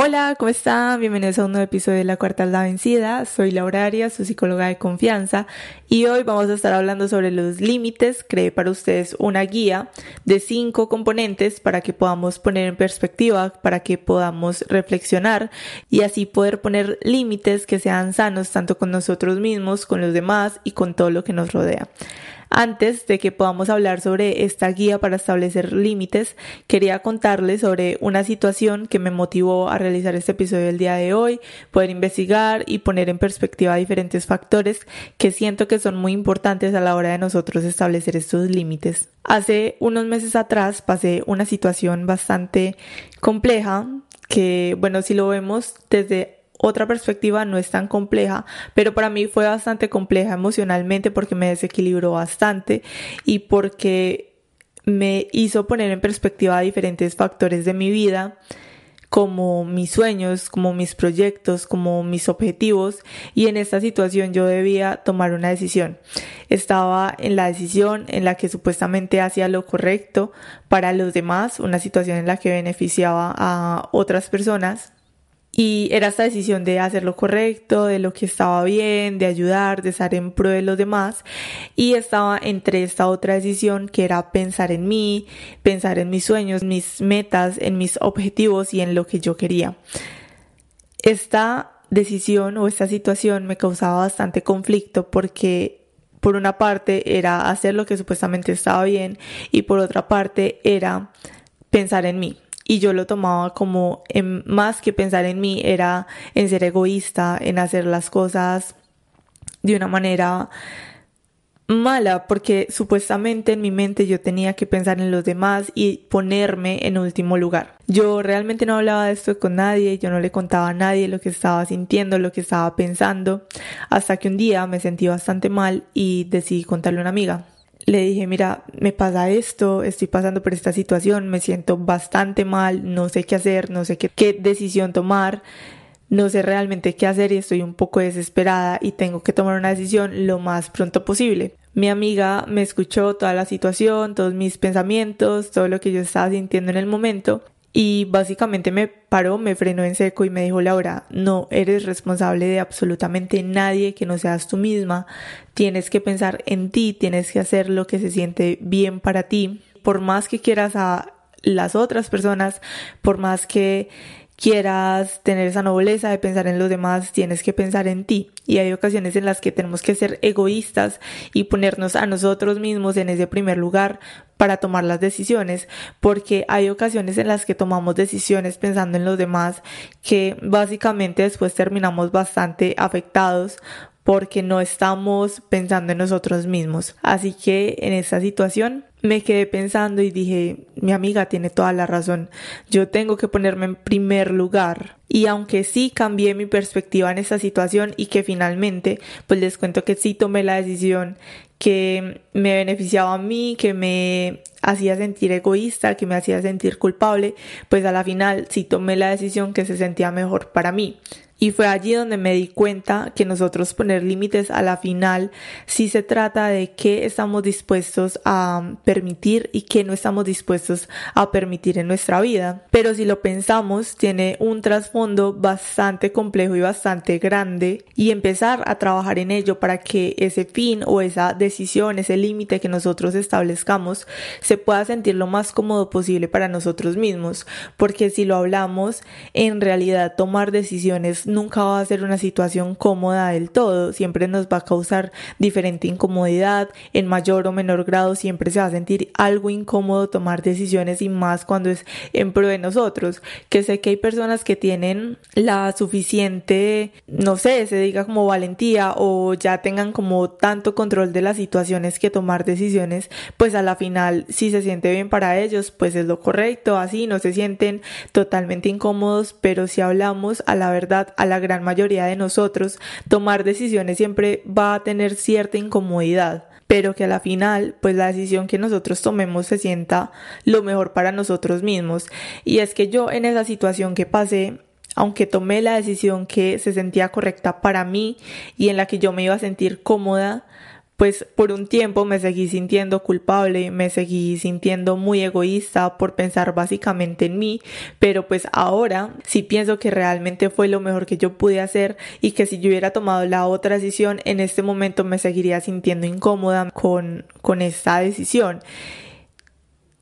Hola, ¿cómo están? Bienvenidos a un nuevo episodio de La Cuarta la Vencida. Soy Laura Arias, su psicóloga de confianza, y hoy vamos a estar hablando sobre los límites. Creé para ustedes una guía de cinco componentes para que podamos poner en perspectiva, para que podamos reflexionar y así poder poner límites que sean sanos tanto con nosotros mismos, con los demás y con todo lo que nos rodea. Antes de que podamos hablar sobre esta guía para establecer límites, quería contarles sobre una situación que me motivó a realizar este episodio del día de hoy, poder investigar y poner en perspectiva diferentes factores que siento que son muy importantes a la hora de nosotros establecer estos límites. Hace unos meses atrás pasé una situación bastante compleja que, bueno, si lo vemos desde otra perspectiva no es tan compleja, pero para mí fue bastante compleja emocionalmente porque me desequilibró bastante y porque me hizo poner en perspectiva diferentes factores de mi vida como mis sueños, como mis proyectos, como mis objetivos y en esta situación yo debía tomar una decisión. Estaba en la decisión en la que supuestamente hacía lo correcto para los demás, una situación en la que beneficiaba a otras personas y era esta decisión de hacer lo correcto, de lo que estaba bien, de ayudar, de estar en pro de los demás. Y estaba entre esta otra decisión que era pensar en mí, pensar en mis sueños, mis metas, en mis objetivos y en lo que yo quería. Esta decisión o esta situación me causaba bastante conflicto porque por una parte era hacer lo que supuestamente estaba bien y por otra parte era pensar en mí y yo lo tomaba como en, más que pensar en mí era en ser egoísta, en hacer las cosas de una manera mala porque supuestamente en mi mente yo tenía que pensar en los demás y ponerme en último lugar. Yo realmente no hablaba de esto con nadie, yo no le contaba a nadie lo que estaba sintiendo, lo que estaba pensando, hasta que un día me sentí bastante mal y decidí contarle a una amiga le dije, mira, me pasa esto, estoy pasando por esta situación, me siento bastante mal, no sé qué hacer, no sé qué, decisión tomar, no sé realmente qué hacer y estoy un poco desesperada y tengo que tomar una decisión lo más pronto posible. Mi amiga me escuchó toda la situación, todos mis pensamientos, todo lo que yo estaba sintiendo en el momento y básicamente me paró, me frenó en seco y me dijo, Laura, no eres responsable de absolutamente nadie que no seas tú misma. Tienes que pensar en ti, tienes que hacer lo que se siente bien para ti. Por más que quieras a las otras personas, por más que quieras tener esa nobleza de pensar en los demás, tienes que pensar en ti. Y hay ocasiones en las que tenemos que ser egoístas y ponernos a nosotros mismos en ese primer lugar para tomar las decisiones, porque hay ocasiones en las que tomamos decisiones pensando en los demás que básicamente después terminamos bastante afectados porque no estamos pensando en nosotros mismos. Así que en esta situación me quedé pensando y dije, mi amiga tiene toda la razón, yo tengo que ponerme en primer lugar. Y aunque sí cambié mi perspectiva en esta situación y que finalmente, pues les cuento que sí tomé la decisión que me beneficiaba a mí, que me hacía sentir egoísta, que me hacía sentir culpable, pues a la final sí tomé la decisión que se sentía mejor para mí. Y fue allí donde me di cuenta que nosotros poner límites a la final sí se trata de qué estamos dispuestos a permitir y qué no estamos dispuestos a permitir en nuestra vida. Pero si lo pensamos, tiene un trasfondo bastante complejo y bastante grande y empezar a trabajar en ello para que ese fin o esa decisión, ese límite que nosotros establezcamos se pueda sentir lo más cómodo posible para nosotros mismos. Porque si lo hablamos, en realidad tomar decisiones nunca va a ser una situación cómoda del todo, siempre nos va a causar diferente incomodidad, en mayor o menor grado siempre se va a sentir algo incómodo tomar decisiones y más cuando es en pro de nosotros, que sé que hay personas que tienen la suficiente, no sé, se diga como valentía o ya tengan como tanto control de las situaciones que tomar decisiones, pues a la final si se siente bien para ellos, pues es lo correcto, así no se sienten totalmente incómodos, pero si hablamos a la verdad, a la gran mayoría de nosotros, tomar decisiones siempre va a tener cierta incomodidad pero que a la final, pues la decisión que nosotros tomemos se sienta lo mejor para nosotros mismos. Y es que yo en esa situación que pasé, aunque tomé la decisión que se sentía correcta para mí y en la que yo me iba a sentir cómoda, pues por un tiempo me seguí sintiendo culpable, me seguí sintiendo muy egoísta por pensar básicamente en mí, pero pues ahora sí pienso que realmente fue lo mejor que yo pude hacer y que si yo hubiera tomado la otra decisión en este momento me seguiría sintiendo incómoda con, con esta decisión.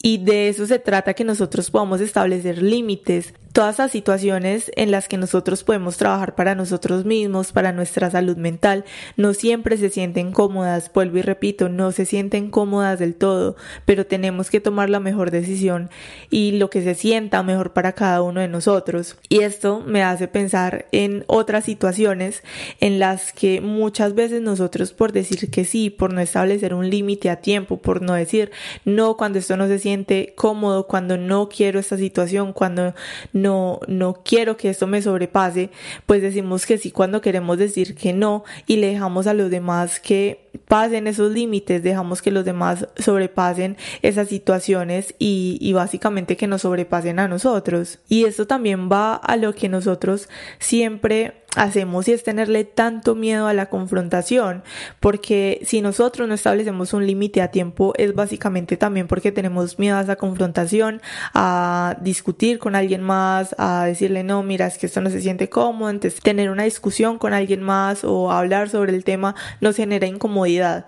Y de eso se trata que nosotros podamos establecer límites todas las situaciones en las que nosotros podemos trabajar para nosotros mismos, para nuestra salud mental, no siempre se sienten cómodas, vuelvo y repito, no se sienten cómodas del todo, pero tenemos que tomar la mejor decisión y lo que se sienta mejor para cada uno de nosotros. Y esto me hace pensar en otras situaciones en las que muchas veces nosotros por decir que sí, por no establecer un límite a tiempo, por no decir no cuando esto no se siente cómodo, cuando no quiero esta situación, cuando no no, quiero que esto me sobrepase, pues decimos que sí cuando queremos decir que no y le dejamos a los demás que pasen esos límites, dejamos que los demás sobrepasen esas situaciones y, y básicamente que nos sobrepasen a nosotros. Y esto también va a lo que nosotros siempre hacemos y es tenerle tanto miedo a la confrontación, porque si nosotros no establecemos un límite a tiempo es básicamente también porque tenemos miedo a esa confrontación, a discutir con alguien más, a decirle no, mira, es que esto no se siente cómodo, entonces tener una discusión con alguien más o hablar sobre el tema nos genera incomodidad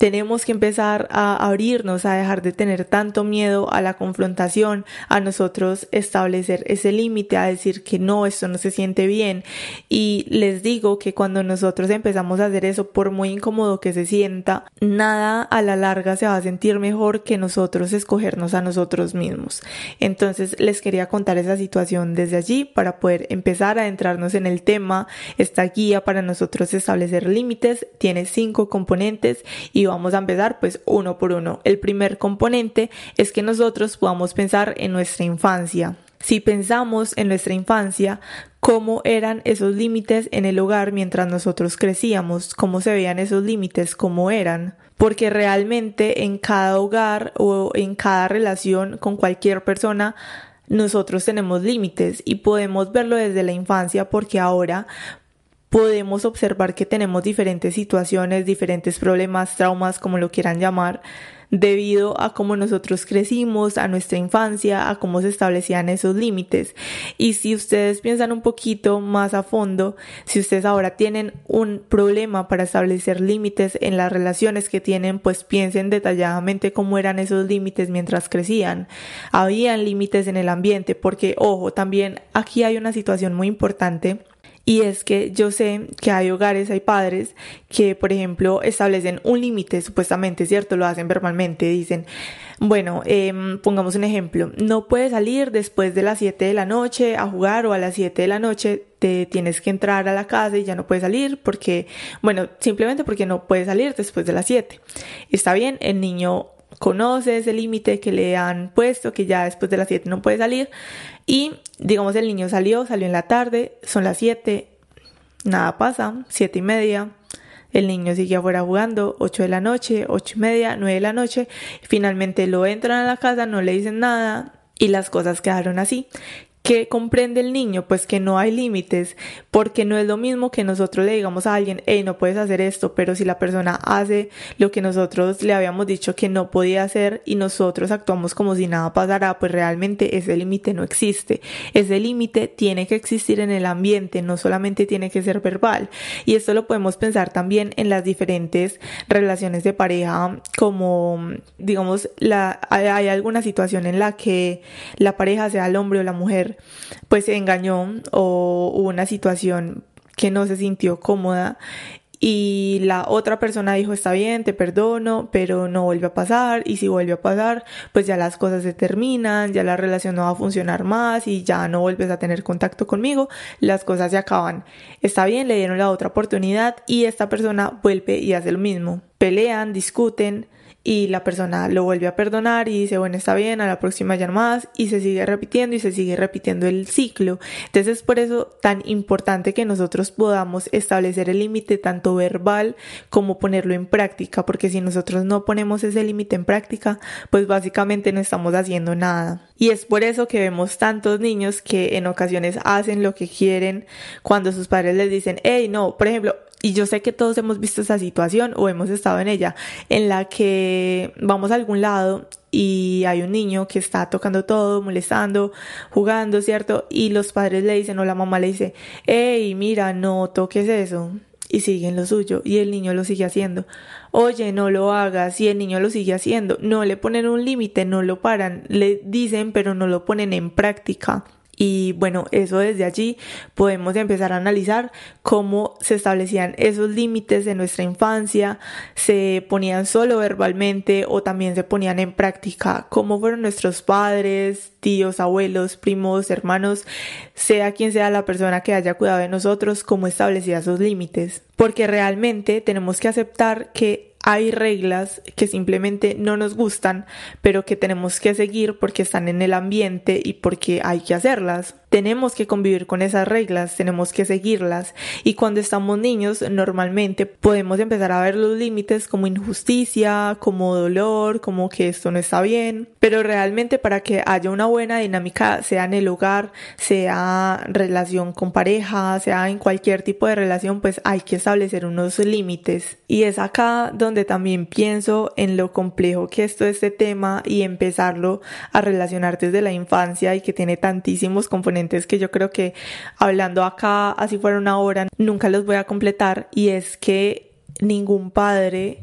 tenemos que empezar a abrirnos, a dejar de tener tanto miedo a la confrontación, a nosotros establecer ese límite, a decir que no, esto no se siente bien. Y les digo que cuando nosotros empezamos a hacer eso, por muy incómodo que se sienta, nada a la larga se va a sentir mejor que nosotros escogernos a nosotros mismos. Entonces les quería contar esa situación desde allí para poder empezar a entrarnos en el tema. Esta guía para nosotros establecer límites tiene cinco componentes y vamos a empezar pues uno por uno. El primer componente es que nosotros podamos pensar en nuestra infancia. Si pensamos en nuestra infancia, cómo eran esos límites en el hogar mientras nosotros crecíamos, cómo se veían esos límites, cómo eran. Porque realmente en cada hogar o en cada relación con cualquier persona nosotros tenemos límites y podemos verlo desde la infancia porque ahora podemos observar que tenemos diferentes situaciones, diferentes problemas, traumas, como lo quieran llamar, debido a cómo nosotros crecimos, a nuestra infancia, a cómo se establecían esos límites. Y si ustedes piensan un poquito más a fondo, si ustedes ahora tienen un problema para establecer límites en las relaciones que tienen, pues piensen detalladamente cómo eran esos límites mientras crecían. Habían límites en el ambiente, porque ojo, también aquí hay una situación muy importante y es que yo sé que hay hogares, hay padres que, por ejemplo, establecen un límite, supuestamente, ¿cierto? Lo hacen verbalmente, dicen, bueno, eh, pongamos un ejemplo, no puedes salir después de las 7 de la noche a jugar o a las 7 de la noche te tienes que entrar a la casa y ya no puedes salir porque, bueno, simplemente porque no puedes salir después de las 7. Está bien, el niño conoce ese límite que le han puesto, que ya después de las 7 no puede salir, y digamos el niño salió, salió en la tarde, son las 7, nada pasa, siete y media, El niño sigue afuera jugando, 8 de la noche, ocho y media, 9 de la noche. Finalmente lo entran a la casa, no le dicen nada y las cosas quedaron así. ¿Qué comprende el niño? Pues que no hay límites, porque no es lo mismo que nosotros le digamos a alguien, hey, no puedes hacer esto, pero si la persona hace lo que nosotros le habíamos dicho que no podía hacer y nosotros actuamos como si nada pasara, pues realmente ese límite no existe. Ese límite tiene que existir en el ambiente, no solamente tiene que ser verbal. Y esto lo podemos pensar también en las diferentes relaciones de pareja, como, digamos, la, hay alguna situación en la que la pareja, sea el hombre o la mujer, pues se engañó o hubo una situación que no se sintió cómoda y la otra persona dijo está bien, te perdono, pero no vuelve a pasar y si vuelve a pasar, pues ya las cosas se terminan, ya la relación no va a funcionar más y ya no vuelves a tener contacto conmigo, las cosas se acaban. Está bien, le dieron la otra oportunidad y esta persona vuelve y hace lo mismo. Pelean, discuten, y la persona lo vuelve a perdonar y dice, bueno, está bien, a la próxima ya más y se sigue repitiendo y se sigue repitiendo el ciclo. Entonces es por eso tan importante que nosotros podamos establecer el límite tanto verbal como ponerlo en práctica, porque si nosotros no ponemos ese límite en práctica, pues básicamente no estamos haciendo nada. Y es por eso que vemos tantos niños que en ocasiones hacen lo que quieren cuando sus padres les dicen, hey, no, por ejemplo, y yo sé que todos hemos visto esa situación o hemos estado en ella, en la que vamos a algún lado y hay un niño que está tocando todo, molestando, jugando, ¿cierto? Y los padres le dicen o la mamá le dice, hey, mira, no toques eso. Y siguen lo suyo y el niño lo sigue haciendo. Oye, no lo hagas y el niño lo sigue haciendo. No le ponen un límite, no lo paran, le dicen pero no lo ponen en práctica. Y bueno, eso desde allí podemos empezar a analizar cómo se establecían esos límites de nuestra infancia, se ponían solo verbalmente o también se ponían en práctica, cómo fueron nuestros padres, tíos, abuelos, primos, hermanos, sea quien sea la persona que haya cuidado de nosotros, cómo establecía esos límites. Porque realmente tenemos que aceptar que hay reglas que simplemente no nos gustan, pero que tenemos que seguir porque están en el ambiente y porque hay que hacerlas tenemos que convivir con esas reglas, tenemos que seguirlas. Y cuando estamos niños normalmente podemos empezar a ver los límites como injusticia, como dolor, como que esto no está bien, pero realmente para que haya una buena dinámica, sea en el hogar, sea relación con pareja, sea en cualquier tipo de relación, pues hay que establecer unos límites. Y es acá donde también pienso en lo complejo que es este tema y empezarlo a relacionar desde la infancia y que tiene tantísimos componentes que yo creo que hablando acá, así fuera una hora, nunca los voy a completar y es que ningún padre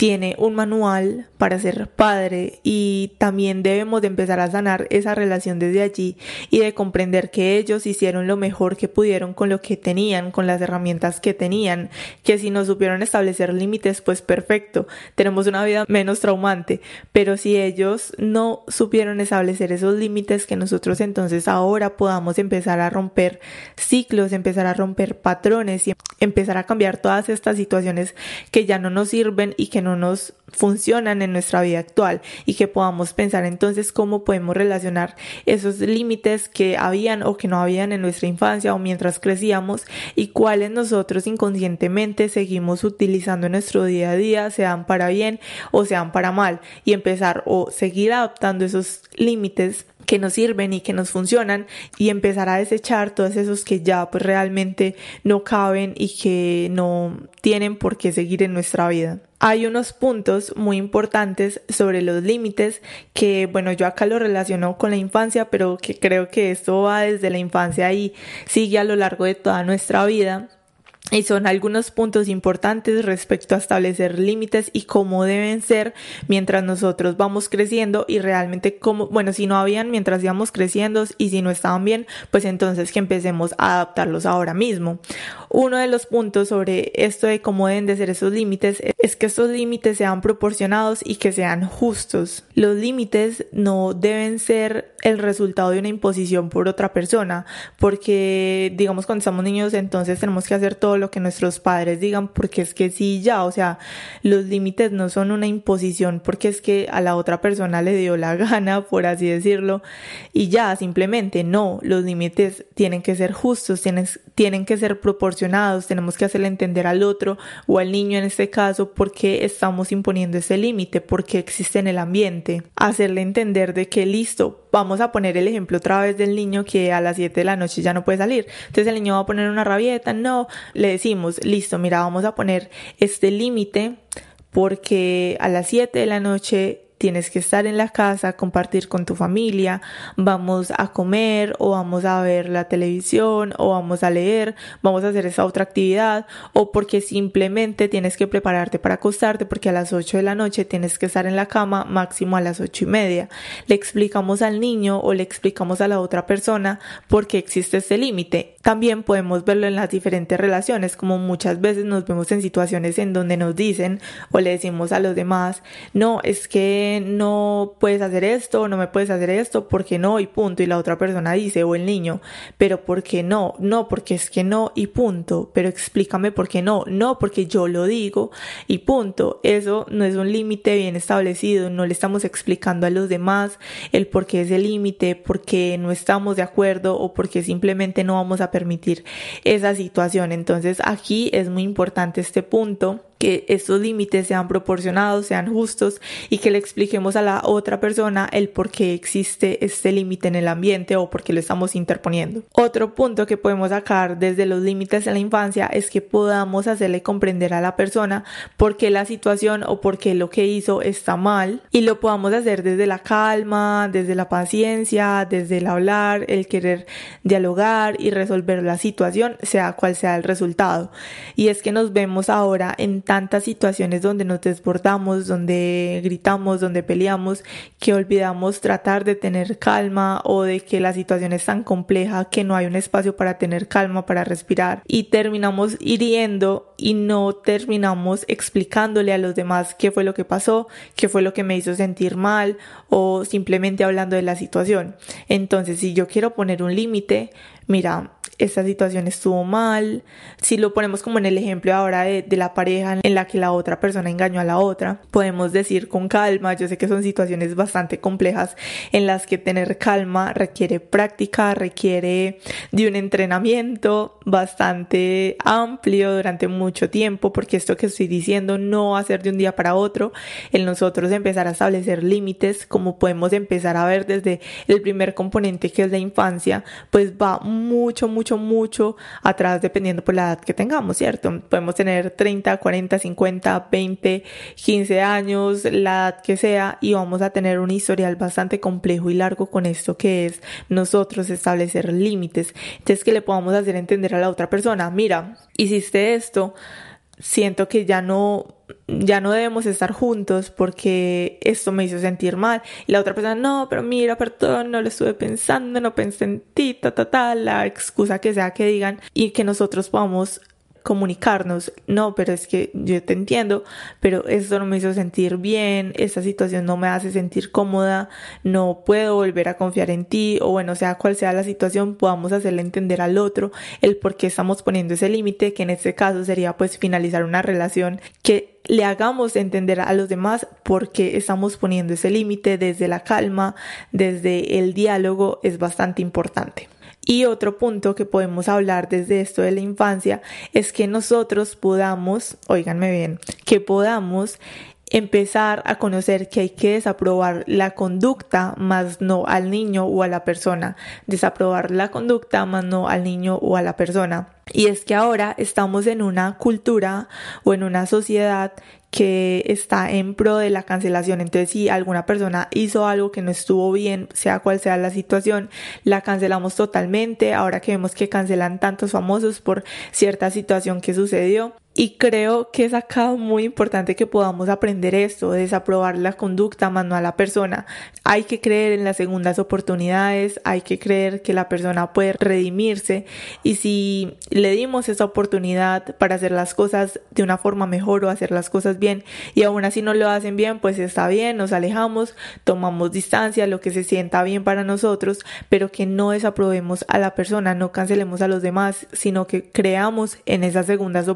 tiene un manual para ser padre y también debemos de empezar a sanar esa relación desde allí y de comprender que ellos hicieron lo mejor que pudieron con lo que tenían, con las herramientas que tenían, que si no supieron establecer límites, pues perfecto, tenemos una vida menos traumante, pero si ellos no supieron establecer esos límites que nosotros entonces ahora podamos empezar a romper ciclos, empezar a romper patrones y empezar a cambiar todas estas situaciones que ya no nos sirven y que no nos funcionan en nuestra vida actual y que podamos pensar entonces cómo podemos relacionar esos límites que habían o que no habían en nuestra infancia o mientras crecíamos y cuáles nosotros inconscientemente seguimos utilizando en nuestro día a día, sean para bien o sean para mal y empezar o seguir adoptando esos límites que nos sirven y que nos funcionan y empezar a desechar todos esos que ya pues realmente no caben y que no tienen por qué seguir en nuestra vida. Hay unos puntos muy importantes sobre los límites que, bueno, yo acá lo relaciono con la infancia, pero que creo que esto va desde la infancia y sigue a lo largo de toda nuestra vida y son algunos puntos importantes respecto a establecer límites y cómo deben ser mientras nosotros vamos creciendo y realmente cómo, bueno, si no habían mientras íbamos creciendo y si no estaban bien, pues entonces que empecemos a adaptarlos ahora mismo. Uno de los puntos sobre esto de cómo deben de ser esos límites es que estos límites sean proporcionados y que sean justos. Los límites no deben ser el resultado de una imposición por otra persona, porque digamos cuando estamos niños entonces tenemos que hacer todo lo que nuestros padres digan porque es que sí, ya, o sea, los límites no son una imposición porque es que a la otra persona le dio la gana, por así decirlo, y ya, simplemente no, los límites tienen que ser justos, tienen, tienen que ser proporcionados, tenemos que hacerle entender al otro o al niño en este caso por qué estamos imponiendo ese límite, porque existe en el ambiente, hacerle entender de que listo, vamos a poner el ejemplo otra vez del niño que a las 7 de la noche ya no puede salir. Entonces el niño va a poner una rabieta, no, le decimos, listo, mira, vamos a poner este límite porque a las 7 de la noche tienes que estar en la casa, compartir con tu familia, vamos a comer o vamos a ver la televisión o vamos a leer, vamos a hacer esa otra actividad o porque simplemente tienes que prepararte para acostarte porque a las 8 de la noche tienes que estar en la cama máximo a las ocho y media. Le explicamos al niño o le explicamos a la otra persona por qué existe este límite. También podemos verlo en las diferentes relaciones, como muchas veces nos vemos en situaciones en donde nos dicen o le decimos a los demás, no, es que no puedes hacer esto, no me puedes hacer esto, porque no y punto. Y la otra persona dice, o el niño, pero ¿por qué no? No, porque es que no y punto. Pero explícame por qué no. No, porque yo lo digo y punto. Eso no es un límite bien establecido. No le estamos explicando a los demás el por qué es el límite, porque no estamos de acuerdo o porque simplemente no vamos a permitir esa situación. Entonces aquí es muy importante este punto que estos límites sean proporcionados, sean justos y que le expliquemos a la otra persona el por qué existe este límite en el ambiente o por qué lo estamos interponiendo. Otro punto que podemos sacar desde los límites en la infancia es que podamos hacerle comprender a la persona por qué la situación o por qué lo que hizo está mal y lo podamos hacer desde la calma, desde la paciencia, desde el hablar, el querer dialogar y resolver la situación, sea cual sea el resultado. Y es que nos vemos ahora en tantas situaciones donde nos desbordamos, donde gritamos, donde peleamos, que olvidamos tratar de tener calma o de que la situación es tan compleja que no hay un espacio para tener calma, para respirar y terminamos hiriendo y no terminamos explicándole a los demás qué fue lo que pasó, qué fue lo que me hizo sentir mal o simplemente hablando de la situación. Entonces, si yo quiero poner un límite, mira, esta situación estuvo mal, si lo ponemos como en el ejemplo ahora de, la pareja en la que la otra persona engañó a la otra, podemos decir con calma, yo sé que son situaciones bastante complejas en las que tener calma requiere práctica, requiere de un entrenamiento bastante amplio durante mucho tiempo, porque esto que estoy diciendo no va a ser de un día para otro, el nosotros empezar a establecer límites, como podemos empezar a ver desde el primer componente que es la infancia, pues va mucho, mucho, mucho atrás dependiendo por la edad que tengamos, ¿cierto? Podemos tener 30, 40, 50, 20, 15 años, la edad que sea, y vamos a tener un historial bastante complejo y largo con esto que es nosotros establecer límites. Entonces que le podamos hacer entender a la otra persona, mira, hiciste esto, siento que ya no ya no debemos estar juntos porque esto me hizo sentir mal. Y la otra persona, no, pero mira, perdón, no lo estuve pensando, no pensé en ti, ta, ta, ta, la excusa que sea que digan y que nosotros podamos comunicarnos, no, pero es que yo te entiendo, pero esto no me hizo sentir bien, esta situación no me hace sentir cómoda, no puedo volver a confiar en ti, o bueno, sea cual sea la situación, podamos hacerle entender al otro el por qué estamos poniendo ese límite, que en este caso sería pues finalizar una relación, que le hagamos entender a los demás por qué estamos poniendo ese límite desde la calma, desde el diálogo, es bastante importante. Y otro punto que podemos hablar desde esto de la infancia es que nosotros podamos, oíganme bien, que podamos empezar a conocer que hay que desaprobar la conducta más no al niño o a la persona, desaprobar la conducta más no al niño o a la persona. Y es que ahora estamos en una cultura o en una sociedad que está en pro de la cancelación. Entonces, si alguna persona hizo algo que no estuvo bien, sea cual sea la situación, la cancelamos totalmente. Ahora que vemos que cancelan tantos famosos por cierta situación que sucedió, Y creo que es acá muy importante que podamos aprender esto, desaprobar la conducta más a la persona. Hay que creer en las segundas oportunidades, hay que creer que la persona puede redimirse y si le dimos esa oportunidad para hacer las cosas de una forma mejor o hacer las cosas bien y aún así no lo hacen bien, pues está bien, nos alejamos, tomamos distancia, lo que se sienta bien para nosotros, pero que no desaprobemos a la persona, no cancelemos a los demás, sino que creamos en esas segundas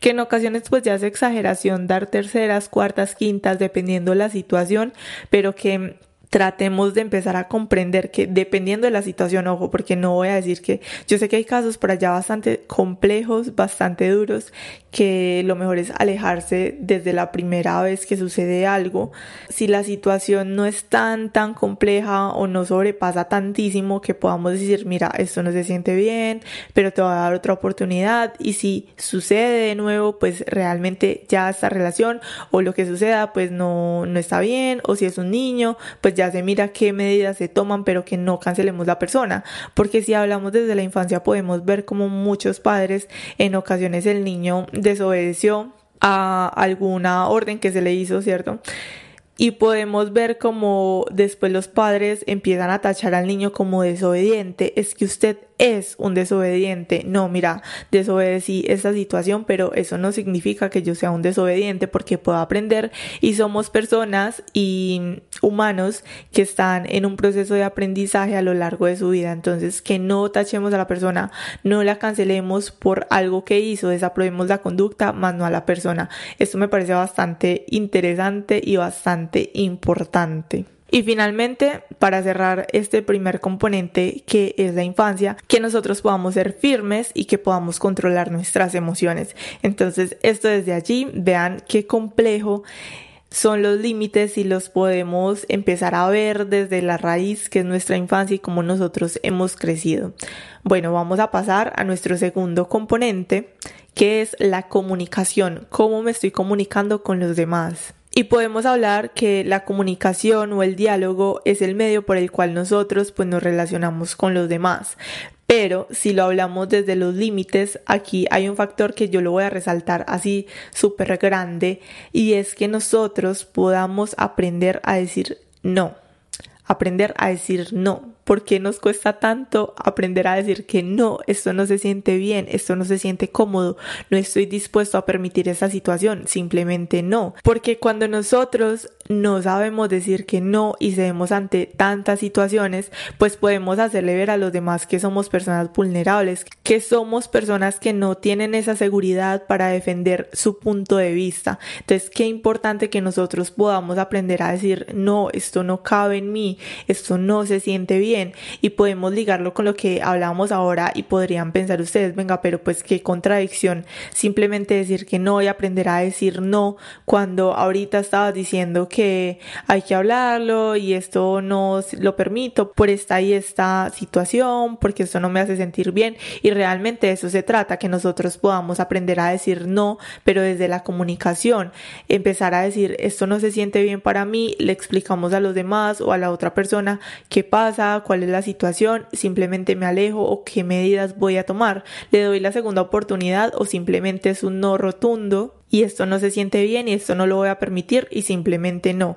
que en ocasiones pues ya es exageración dar terceras, cuartas, quintas, dependiendo la situación, pero que tratemos de empezar a comprender que dependiendo de la situación, ojo, porque no voy a decir que yo sé que hay casos por allá bastante complejos, bastante duros, que lo mejor es alejarse desde la primera vez que sucede algo. Si la situación no es tan, tan compleja o no sobrepasa tantísimo que podamos decir, mira, esto no se siente bien, pero te voy a dar otra oportunidad. Y si sucede de nuevo, pues realmente ya esta relación o lo que suceda, pues no, no está bien. O si es un niño, pues ya ya se mira qué medidas se toman, pero que no cancelemos la persona. Porque si hablamos desde la infancia podemos ver como muchos padres en ocasiones el niño desobedeció a alguna orden que se le hizo, ¿cierto? y podemos ver como después los padres empiezan a tachar al niño como desobediente, es que usted es un desobediente. No, mira, desobedecí esta situación, pero eso no significa que yo sea un desobediente porque puedo aprender y somos personas y humanos que están en un proceso de aprendizaje a lo largo de su vida. Entonces, que no tachemos a la persona, no la cancelemos por algo que hizo, desaprobemos la conducta, más no a la persona. Esto me parece bastante interesante y bastante importante. Y finalmente, para cerrar este primer componente que es la infancia, que nosotros podamos ser firmes y que podamos controlar nuestras emociones. Entonces, esto desde allí, vean qué complejo son los límites y los podemos empezar a ver desde la raíz que es nuestra infancia y cómo nosotros hemos crecido. Bueno, vamos a pasar a nuestro segundo componente, que es la comunicación, cómo me estoy comunicando con los demás. Y podemos hablar que la comunicación o el diálogo es el medio por el cual nosotros pues nos relacionamos con los demás. Pero si lo hablamos desde los límites, aquí hay un factor que yo lo voy a resaltar así súper grande y es que nosotros podamos aprender a decir no. Aprender a decir no. ¿Por qué nos cuesta tanto aprender a decir que no, esto no se siente bien, esto no se siente cómodo, no estoy dispuesto a permitir esa situación? Simplemente no. Porque cuando nosotros no sabemos decir que no y se vemos ante tantas situaciones, pues podemos hacerle ver a los demás que somos personas vulnerables, que somos personas que no tienen esa seguridad para defender su punto de vista. Entonces, qué importante que nosotros podamos aprender a decir no, esto no cabe en mí, esto no se siente bien y podemos ligarlo con lo que hablábamos ahora y podrían pensar ustedes, venga, pero pues qué contradicción simplemente decir que no y aprender a decir no cuando ahorita estabas diciendo que hay que hablarlo y esto no lo permito por esta y esta situación, porque esto no me hace sentir bien y realmente eso se trata, que nosotros podamos aprender a decir no, pero desde la comunicación, empezar a decir esto no se siente bien para mí, le explicamos a los demás o a la otra persona qué pasa, cuál es la situación, simplemente me alejo o qué medidas voy a tomar. Le doy la segunda oportunidad o simplemente es un no rotundo y esto no se siente bien y esto no lo voy a permitir y simplemente no.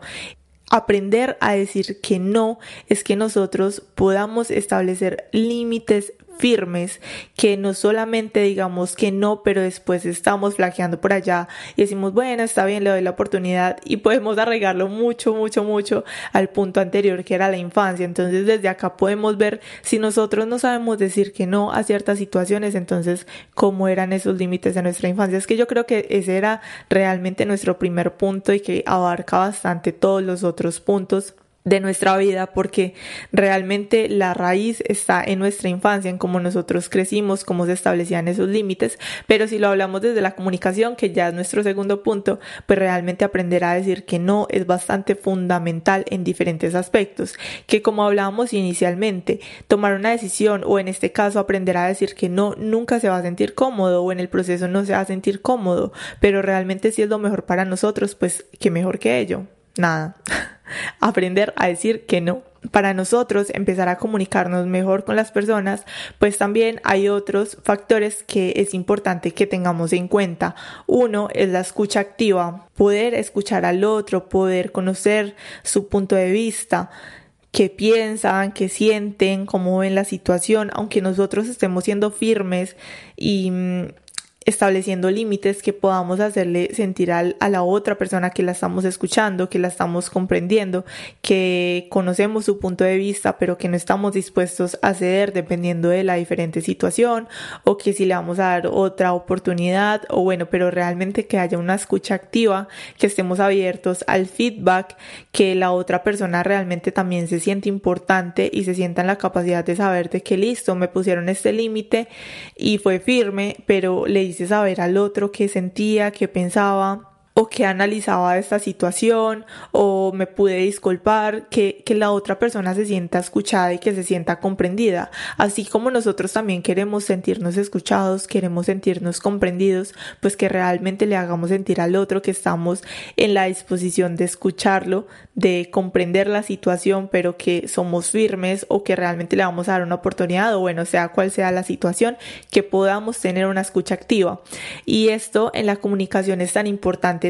Aprender a decir que no es que nosotros podamos establecer límites firmes, que no solamente digamos que no, pero después estamos flaqueando por allá y decimos, bueno, está bien, le doy la oportunidad y podemos arreglarlo mucho, mucho, mucho al punto anterior que era la infancia. Entonces desde acá podemos ver si nosotros no sabemos decir que no a ciertas situaciones, entonces cómo eran esos límites de nuestra infancia. Es que yo creo que ese era realmente nuestro primer punto y que abarca bastante todos los otros puntos de nuestra vida porque realmente la raíz está en nuestra infancia, en cómo nosotros crecimos, cómo se establecían esos límites, pero si lo hablamos desde la comunicación, que ya es nuestro segundo punto, pues realmente aprender a decir que no es bastante fundamental en diferentes aspectos, que como hablábamos inicialmente, tomar una decisión o en este caso aprender a decir que no nunca se va a sentir cómodo o en el proceso no se va a sentir cómodo, pero realmente si es lo mejor para nosotros, pues qué mejor que ello. Nada. Aprender a decir que no. Para nosotros empezar a comunicarnos mejor con las personas, pues también hay otros factores que es importante que tengamos en cuenta. Uno es la escucha activa, poder escuchar al otro, poder conocer su punto de vista qué piensan, qué sienten, cómo ven la situación, aunque nosotros estemos siendo firmes y mm, estableciendo límites que podamos hacerle sentir a la otra persona que la estamos escuchando, que la estamos comprendiendo, que conocemos su punto de vista, pero que no estamos dispuestos a ceder dependiendo de la diferente situación, o que si le vamos a dar otra oportunidad, o bueno, pero realmente que haya una escucha activa, que estemos abiertos al feedback, que la otra persona realmente también se siente importante y se sienta en la capacidad de saber de que listo, me pusieron este límite y fue firme, pero le saber al otro qué sentía, qué pensaba o que analizaba esta situación o me pude disculpar, que, que la otra persona se sienta escuchada y que se sienta comprendida. Así como nosotros también queremos sentirnos escuchados, queremos sentirnos comprendidos, pues que realmente le hagamos sentir al otro que estamos en la disposición de escucharlo, de comprender la situación, pero que somos firmes o que realmente le vamos a dar una oportunidad o bueno, sea cual sea la situación, que podamos tener una escucha activa. Y esto en la comunicación es tan importante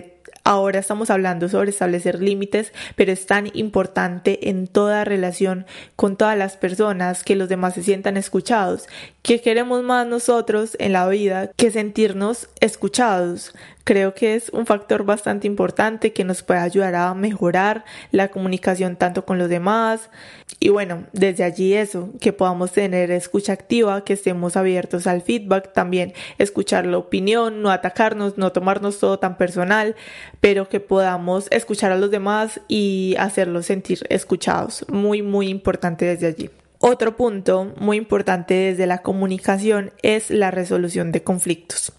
Ahora estamos hablando sobre establecer límites, pero es tan importante en toda relación con todas las personas que los demás se sientan escuchados, que queremos más nosotros en la vida que sentirnos escuchados. Creo que es un factor bastante importante que nos puede ayudar a mejorar la comunicación tanto con los demás y bueno, desde allí eso, que podamos tener escucha activa, que estemos abiertos al feedback, también escuchar la opinión, no atacarnos, no tomarnos todo tan personal, pero que podamos escuchar a los demás y hacerlos sentir escuchados. Muy, muy importante desde allí. Otro punto muy importante desde la comunicación es la resolución de conflictos.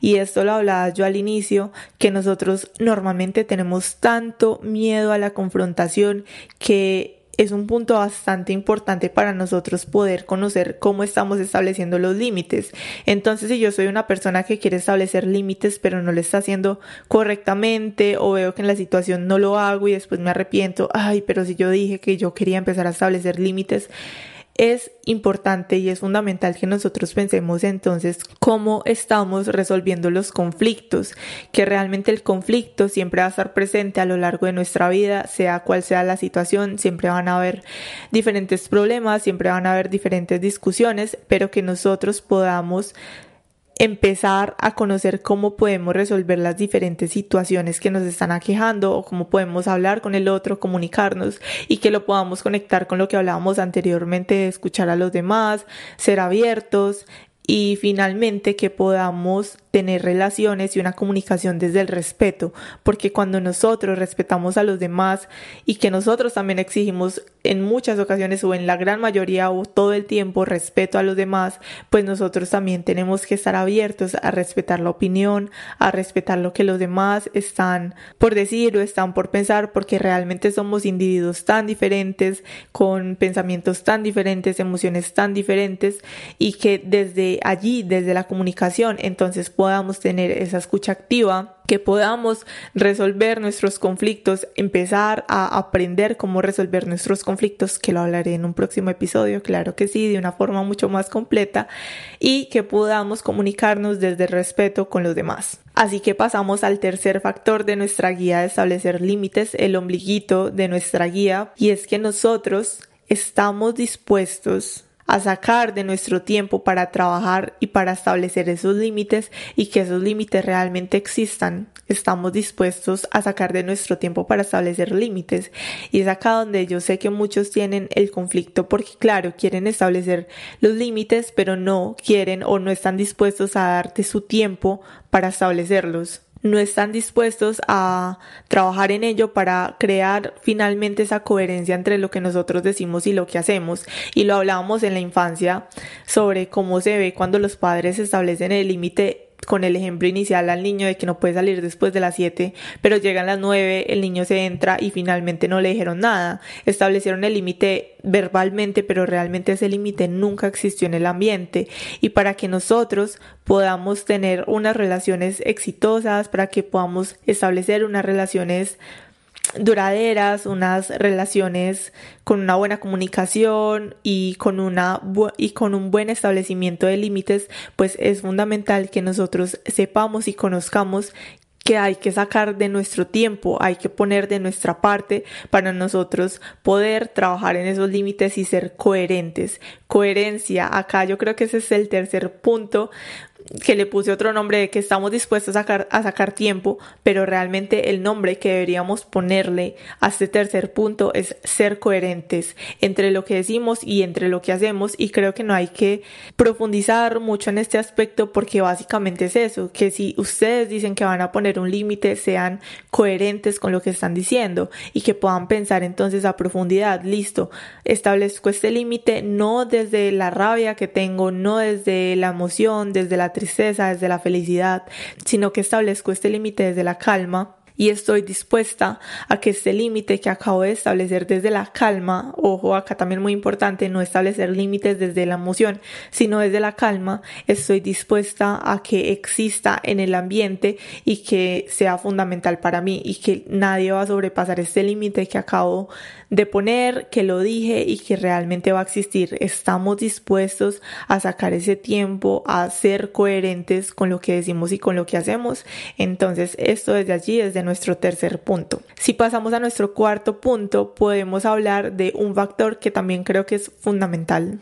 Y esto lo hablaba yo al inicio, que nosotros normalmente tenemos tanto miedo a la confrontación que es un punto bastante importante para nosotros poder conocer cómo estamos estableciendo los límites. Entonces, si yo soy una persona que quiere establecer límites pero no lo está haciendo correctamente o veo que en la situación no lo hago y después me arrepiento, ay, pero si yo dije que yo quería empezar a establecer límites, es importante y es fundamental que nosotros pensemos entonces cómo estamos resolviendo los conflictos, que realmente el conflicto siempre va a estar presente a lo largo de nuestra vida, sea cual sea la situación, siempre van a haber diferentes problemas, siempre van a haber diferentes discusiones, pero que nosotros podamos empezar a conocer cómo podemos resolver las diferentes situaciones que nos están aquejando o cómo podemos hablar con el otro, comunicarnos y que lo podamos conectar con lo que hablábamos anteriormente de escuchar a los demás, ser abiertos y finalmente que podamos tener relaciones y una comunicación desde el respeto, porque cuando nosotros respetamos a los demás y que nosotros también exigimos en muchas ocasiones o en la gran mayoría o todo el tiempo respeto a los demás, pues nosotros también tenemos que estar abiertos a respetar la opinión, a respetar lo que los demás están por decir o están por pensar, porque realmente somos individuos tan diferentes, con pensamientos tan diferentes, emociones tan diferentes y que desde allí, desde la comunicación, entonces podamos tener esa escucha activa, que podamos resolver nuestros conflictos, empezar a aprender cómo resolver nuestros conflictos, que lo hablaré en un próximo episodio, claro que sí, de una forma mucho más completa, y que podamos comunicarnos desde el respeto con los demás. Así que pasamos al tercer factor de nuestra guía de establecer límites, el ombliguito de nuestra guía, y es que nosotros estamos dispuestos a sacar de nuestro tiempo para trabajar y para establecer esos límites y que esos límites realmente existan. Estamos dispuestos a sacar de nuestro tiempo para establecer límites y es acá donde yo sé que muchos tienen el conflicto porque claro, quieren establecer los límites pero no quieren o no están dispuestos a darte su tiempo para establecerlos no están dispuestos a trabajar en ello para crear finalmente esa coherencia entre lo que nosotros decimos y lo que hacemos. Y lo hablábamos en la infancia sobre cómo se ve cuando los padres establecen el límite con el ejemplo inicial al niño de que no puede salir después de las 7, pero llegan las 9, el niño se entra y finalmente no le dijeron nada. Establecieron el límite verbalmente, pero realmente ese límite nunca existió en el ambiente. Y para que nosotros podamos tener unas relaciones exitosas, para que podamos establecer unas relaciones duraderas, unas relaciones con una buena comunicación y con una y con un buen establecimiento de límites, pues es fundamental que nosotros sepamos y conozcamos que hay que sacar de nuestro tiempo, hay que poner de nuestra parte para nosotros poder trabajar en esos límites y ser coherentes. Coherencia, acá yo creo que ese es el tercer punto que le puse otro nombre de que estamos dispuestos a sacar, a sacar tiempo, pero realmente el nombre que deberíamos ponerle a este tercer punto es ser coherentes entre lo que decimos y entre lo que hacemos y creo que no hay que profundizar mucho en este aspecto porque básicamente es eso, que si ustedes dicen que van a poner un límite, sean coherentes con lo que están diciendo y que puedan pensar entonces a profundidad, listo, establezco este límite no desde la rabia que tengo, no desde la emoción, desde la tristeza, desde la felicidad, sino que establezco este límite desde la calma y estoy dispuesta a que este límite que acabo de establecer desde la calma, ojo, acá también muy importante, no establecer límites desde la emoción, sino desde la calma, estoy dispuesta a que exista en el ambiente y que sea fundamental para mí y que nadie va a sobrepasar este límite que acabo de poner, que lo dije y que realmente va a existir. Estamos dispuestos a sacar ese tiempo, a ser coherentes con lo que decimos y con lo que hacemos. Entonces, esto desde allí, desde nuestro tercer punto. Si pasamos a nuestro cuarto punto, podemos hablar de un factor que también creo que es fundamental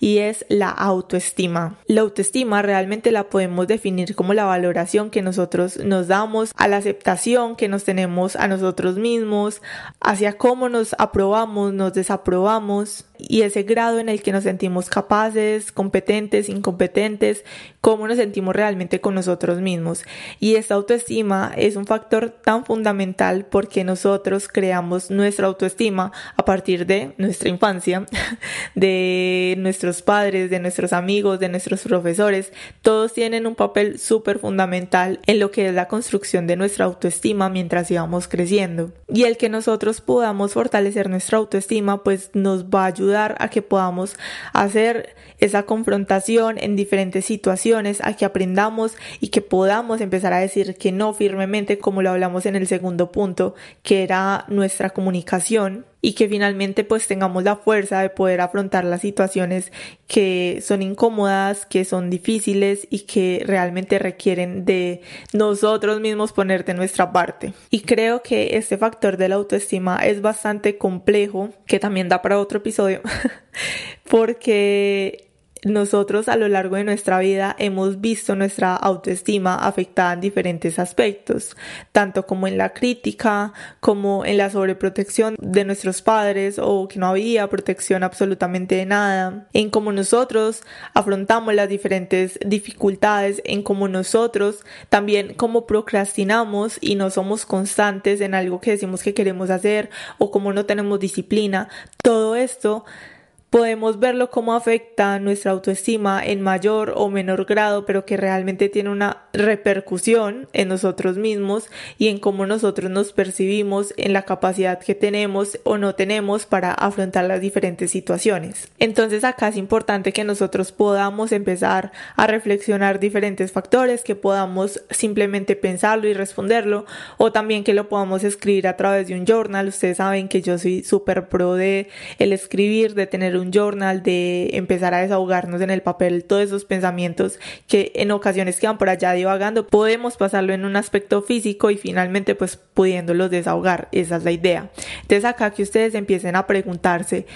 y es la autoestima. La autoestima realmente la podemos definir como la valoración que nosotros nos damos a la aceptación que nos tenemos a nosotros mismos, hacia cómo nos aprobamos, nos desaprobamos y ese grado en el que nos sentimos capaces, competentes, incompetentes, cómo nos sentimos realmente con nosotros mismos. Y esta autoestima es un factor tan fundamental porque nosotros creamos nuestra autoestima a partir de nuestra infancia, de nuestros padres, de nuestros amigos, de nuestros profesores. Todos tienen un papel súper fundamental en lo que es la construcción de nuestra autoestima mientras íbamos creciendo. Y el que nosotros podamos fortalecer nuestra autoestima pues nos va a ayudar a que podamos hacer esa confrontación en diferentes situaciones, a que aprendamos y que podamos empezar a decir que no firmemente, como lo hablamos en el segundo punto, que era nuestra comunicación y que finalmente pues tengamos la fuerza de poder afrontar las situaciones que son incómodas, que son difíciles y que realmente requieren de nosotros mismos ponerte nuestra parte. Y creo que este factor de la autoestima es bastante complejo, que también da para otro episodio, porque nosotros a lo largo de nuestra vida hemos visto nuestra autoestima afectada en diferentes aspectos, tanto como en la crítica, como en la sobreprotección de nuestros padres o que no había protección absolutamente de nada, en cómo nosotros afrontamos las diferentes dificultades, en cómo nosotros también como procrastinamos y no somos constantes en algo que decimos que queremos hacer o como no tenemos disciplina, todo esto podemos verlo como afecta nuestra autoestima en mayor o menor grado, pero que realmente tiene una repercusión en nosotros mismos y en cómo nosotros nos percibimos, en la capacidad que tenemos o no tenemos para afrontar las diferentes situaciones. Entonces acá es importante que nosotros podamos empezar a reflexionar diferentes factores, que podamos simplemente pensarlo y responderlo, o también que lo podamos escribir a través de un journal. Ustedes saben que yo soy súper pro de el escribir, de tener un journal, de empezar a desahogarnos en el papel todos esos pensamientos que en ocasiones quedan por allá divagando, podemos pasarlo en un aspecto físico y finalmente pues pudiéndolos desahogar. Esa es la idea. Entonces acá que ustedes empiecen a preguntarse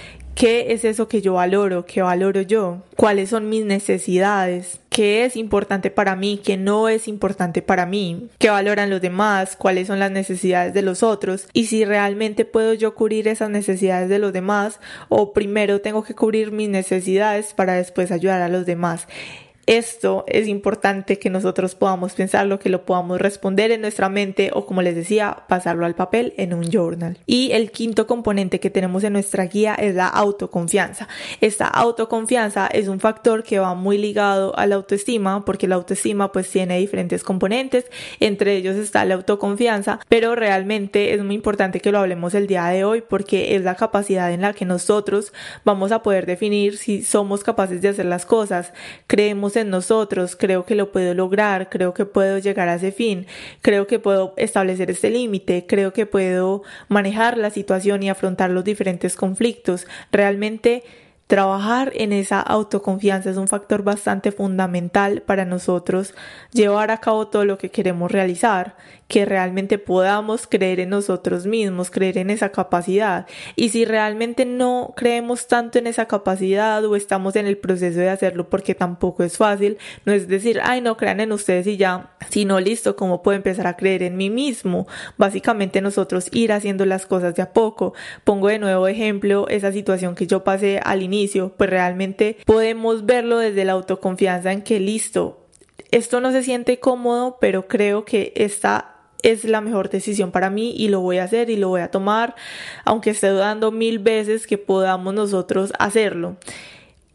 ¿Qué es eso que yo valoro? ¿Qué valoro yo? ¿Cuáles son mis necesidades? ¿Qué es importante para mí? ¿Qué no es importante para mí? ¿Qué valoran los demás? ¿Cuáles son las necesidades de los otros? Y si realmente puedo yo cubrir esas necesidades de los demás o primero tengo que cubrir mis necesidades para después ayudar a los demás. Esto es importante que nosotros podamos pensarlo, que lo podamos responder en nuestra mente o como les decía, pasarlo al papel en un journal. Y el quinto componente que tenemos en nuestra guía es la autoconfianza. Esta autoconfianza es un factor que va muy ligado a la autoestima porque la autoestima pues tiene diferentes componentes, entre ellos está la autoconfianza, pero realmente es muy importante que lo hablemos el día de hoy porque es la capacidad en la que nosotros vamos a poder definir si somos capaces de hacer las cosas, creemos en nosotros, creo que lo puedo lograr, creo que puedo llegar a ese fin, creo que puedo establecer este límite, creo que puedo manejar la situación y afrontar los diferentes conflictos. Realmente Trabajar en esa autoconfianza es un factor bastante fundamental para nosotros llevar a cabo todo lo que queremos realizar, que realmente podamos creer en nosotros mismos, creer en esa capacidad. Y si realmente no creemos tanto en esa capacidad o estamos en el proceso de hacerlo porque tampoco es fácil, no es decir, ay, no crean en ustedes y ya, sino listo, ¿cómo puedo empezar a creer en mí mismo? Básicamente nosotros ir haciendo las cosas de a poco. Pongo de nuevo ejemplo esa situación que yo pasé al inicio pues realmente podemos verlo desde la autoconfianza en que listo, esto no se siente cómodo, pero creo que esta es la mejor decisión para mí y lo voy a hacer y lo voy a tomar, aunque esté dudando mil veces que podamos nosotros hacerlo.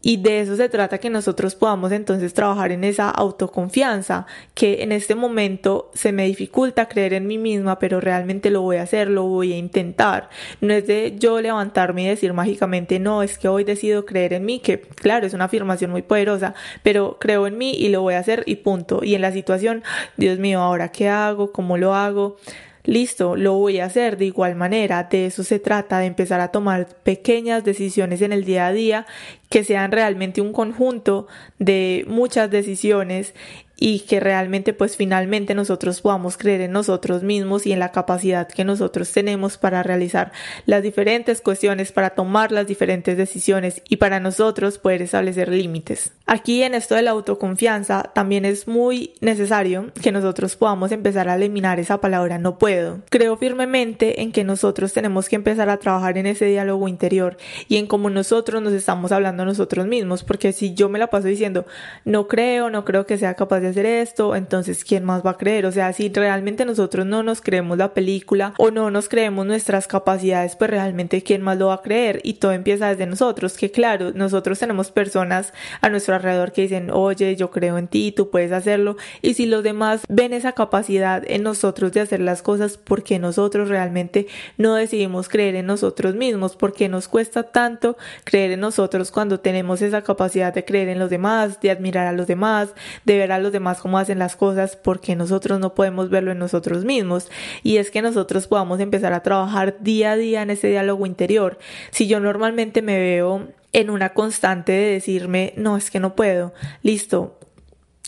Y de eso se trata que nosotros podamos entonces trabajar en esa autoconfianza, que en este momento se me dificulta creer en mí misma, pero realmente lo voy a hacer, lo voy a intentar. No es de yo levantarme y decir mágicamente, no, es que hoy decido creer en mí, que claro, es una afirmación muy poderosa, pero creo en mí y lo voy a hacer y punto. Y en la situación, Dios mío, ahora qué hago, cómo lo hago listo, lo voy a hacer de igual manera. De eso se trata, de empezar a tomar pequeñas decisiones en el día a día que sean realmente un conjunto de muchas decisiones y que realmente pues finalmente nosotros podamos creer en nosotros mismos y en la capacidad que nosotros tenemos para realizar las diferentes cuestiones, para tomar las diferentes decisiones y para nosotros poder establecer límites. Aquí en esto de la autoconfianza también es muy necesario que nosotros podamos empezar a eliminar esa palabra no puedo. Creo firmemente en que nosotros tenemos que empezar a trabajar en ese diálogo interior y en cómo nosotros nos estamos hablando a nosotros mismos, porque si yo me la paso diciendo no creo, no creo que sea capaz de hacer esto, entonces ¿quién más va a creer? O sea, si realmente nosotros no nos creemos la película o no nos creemos nuestras capacidades, pues realmente ¿quién más lo va a creer? Y todo empieza desde nosotros, que claro, nosotros tenemos personas a nuestro alrededor que dicen, oye, yo creo en ti, tú puedes hacerlo. Y si los demás ven esa capacidad en nosotros de hacer las cosas, porque nosotros realmente no decidimos creer en nosotros mismos? porque nos cuesta tanto creer en nosotros cuando tenemos esa capacidad de creer en los demás, de admirar a los demás, de ver a los demás cómo hacen las cosas porque nosotros no podemos verlo en nosotros mismos. Y es que nosotros podamos empezar a trabajar día a día en ese diálogo interior. Si yo normalmente me veo en una constante de decirme, no, es que no puedo, listo,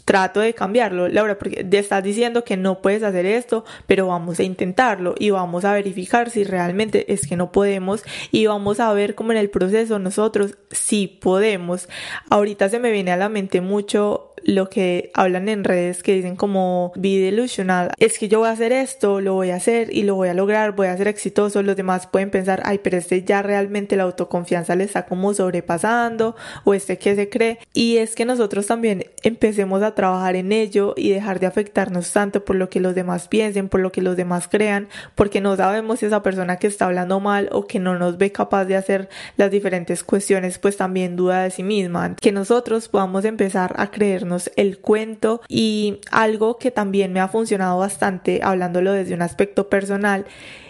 trato de cambiarlo, Laura, porque te estás diciendo que no puedes hacer esto, pero vamos a intentarlo y vamos a verificar si realmente es que no podemos y vamos a ver cómo en el proceso nosotros sí podemos. Ahorita se me viene a la mente mucho lo que hablan en redes que dicen como be delusional, es que yo voy a hacer esto, lo voy a hacer y lo voy a lograr, voy a ser exitoso, los demás pueden pensar, ay, pero este ya realmente la autoconfianza le está como sobrepasando o este que se cree y es que nosotros también empecemos a trabajar en ello y dejar de afectarnos tanto por lo que los demás piensen, por lo que los demás crean, porque no sabemos si esa persona que está hablando mal o que no nos ve capaz de hacer las diferentes cuestiones, pues también duda de sí misma, que nosotros podamos empezar a creer el cuento y algo que también me ha funcionado bastante, hablándolo desde un aspecto personal,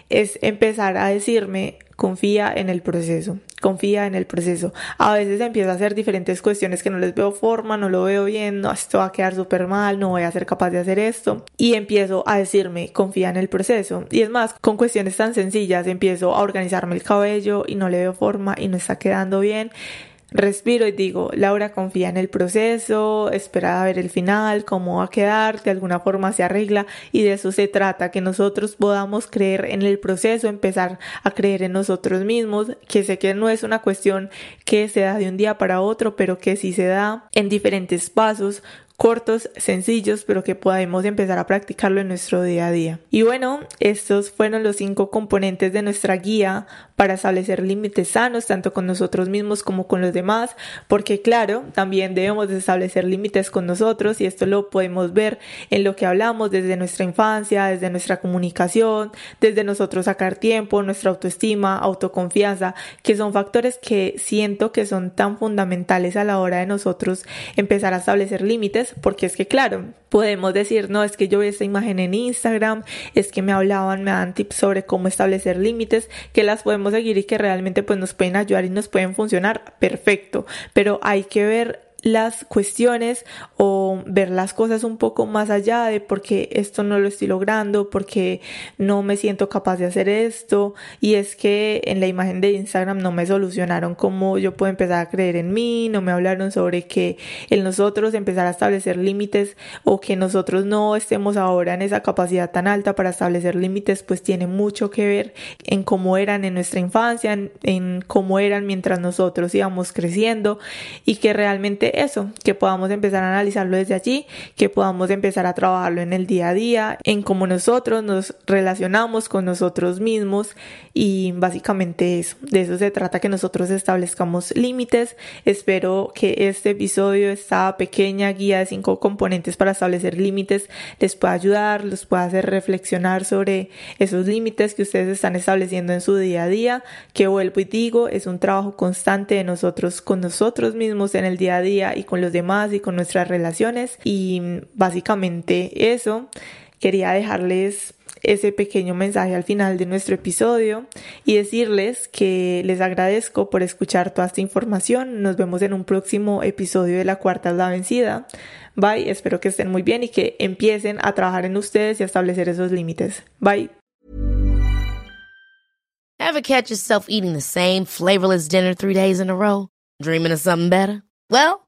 es empezar a decirme confía en el proceso, confía en el proceso. A veces empiezo a hacer diferentes cuestiones que no les veo forma, no lo veo bien, no, esto va a quedar súper mal, no voy a ser capaz de hacer esto. Y empiezo a decirme confía en el proceso. Y es más, con cuestiones tan sencillas, empiezo a organizarme el cabello y no le veo forma y no está quedando bien respiro y digo, Laura confía en el proceso, espera a ver el final, cómo va a quedar, de alguna forma se arregla y de eso se trata, que nosotros podamos creer en el proceso, empezar a creer en nosotros mismos, que sé que no es una cuestión que se da de un día para otro, pero que sí se da en diferentes pasos, cortos, sencillos, pero que podemos empezar a practicarlo en nuestro día a día. Y bueno, estos fueron los cinco componentes de nuestra guía para establecer límites sanos tanto con nosotros mismos como con los demás, porque claro, también debemos de establecer límites con nosotros y esto lo podemos ver en lo que hablamos desde nuestra infancia, desde nuestra comunicación, desde nosotros sacar tiempo, nuestra autoestima, autoconfianza, que son factores que siento que son tan fundamentales a la hora de nosotros empezar a establecer límites, porque es que claro, podemos decir, no, es que yo vi esta imagen en Instagram, es que me hablaban, me dan tips sobre cómo establecer límites, que las podemos seguir y que realmente pues nos pueden ayudar y nos pueden funcionar, perfecto, pero hay que ver las cuestiones o ver las cosas un poco más allá de porque esto no lo estoy logrando, porque no me siento capaz de hacer esto. Y es que en la imagen de Instagram no me solucionaron cómo yo puedo empezar a creer en mí, no me hablaron sobre que en nosotros empezar a establecer límites o que nosotros no estemos ahora en esa capacidad tan alta para establecer límites pues tiene mucho que ver en cómo eran en nuestra infancia, en, en cómo eran mientras nosotros íbamos creciendo y que realmente eso, que podamos empezar a analizarlo desde allí, que podamos empezar a trabajarlo en el día a día, en cómo nosotros nos relacionamos con nosotros mismos y básicamente eso, de eso se trata que nosotros establezcamos límites. Espero que este episodio, esta pequeña guía de cinco componentes para establecer límites les pueda ayudar, los pueda hacer reflexionar sobre esos límites que ustedes están estableciendo en su día a día, que vuelvo y digo, es un trabajo constante de nosotros con nosotros mismos en el día a día y con los demás y con nuestras relaciones y básicamente eso quería dejarles ese pequeño mensaje al final de nuestro episodio y decirles que les agradezco por escuchar toda esta información. Nos vemos en un próximo episodio de La Cuarta es la Vencida. Bye, espero que estén muy bien y que empiecen a trabajar en ustedes y a establecer esos límites. Bye. Ever catch yourself eating the same flavorless dinner three days in a row? Dreaming of something better? Well,